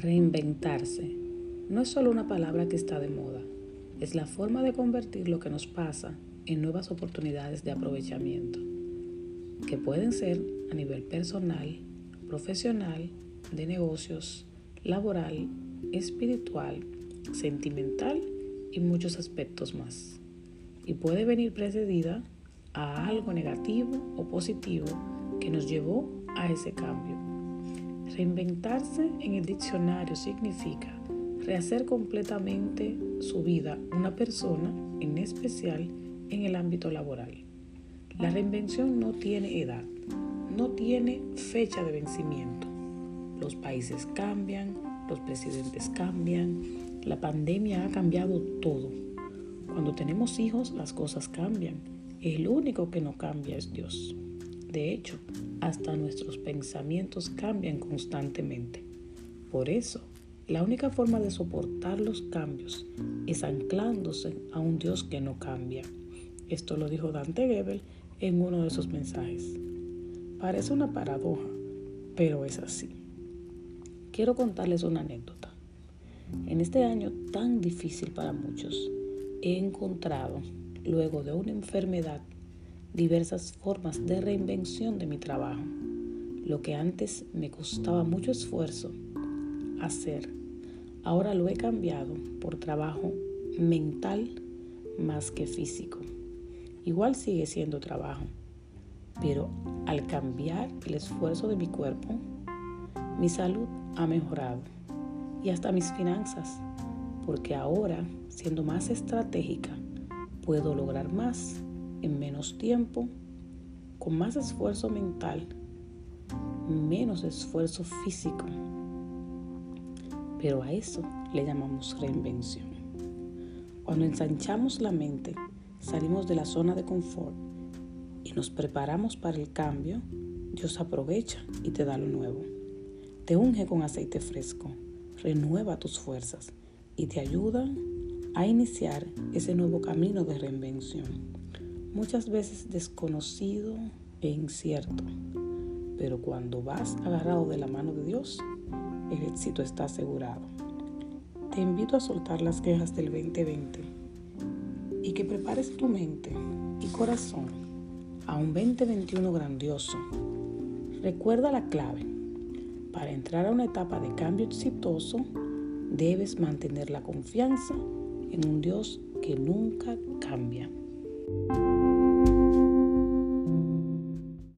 Reinventarse no es solo una palabra que está de moda, es la forma de convertir lo que nos pasa en nuevas oportunidades de aprovechamiento, que pueden ser a nivel personal, profesional, de negocios, laboral, espiritual, sentimental y muchos aspectos más. Y puede venir precedida a algo negativo o positivo que nos llevó a ese cambio. Reinventarse en el diccionario significa rehacer completamente su vida una persona, en especial en el ámbito laboral. La reinvención no tiene edad, no tiene fecha de vencimiento. Los países cambian, los presidentes cambian, la pandemia ha cambiado todo. Cuando tenemos hijos las cosas cambian. El único que no cambia es Dios. De hecho, hasta nuestros pensamientos cambian constantemente. Por eso, la única forma de soportar los cambios es anclándose a un Dios que no cambia. Esto lo dijo Dante Gebel en uno de sus mensajes. Parece una paradoja, pero es así. Quiero contarles una anécdota. En este año tan difícil para muchos, he encontrado, luego de una enfermedad, diversas formas de reinvención de mi trabajo. Lo que antes me costaba mucho esfuerzo hacer, ahora lo he cambiado por trabajo mental más que físico. Igual sigue siendo trabajo, pero al cambiar el esfuerzo de mi cuerpo, mi salud ha mejorado y hasta mis finanzas, porque ahora, siendo más estratégica, puedo lograr más en menos tiempo, con más esfuerzo mental, menos esfuerzo físico. Pero a eso le llamamos reinvención. Cuando ensanchamos la mente, salimos de la zona de confort y nos preparamos para el cambio, Dios aprovecha y te da lo nuevo. Te unge con aceite fresco renueva tus fuerzas y te ayuda a iniciar ese nuevo camino de reinvención, muchas veces desconocido e incierto, pero cuando vas agarrado de la mano de Dios, el éxito está asegurado. Te invito a soltar las quejas del 2020 y que prepares tu mente y corazón a un 2021 grandioso. Recuerda la clave para entrar a una etapa de cambio exitoso, debes mantener la confianza en un Dios que nunca cambia. Thank you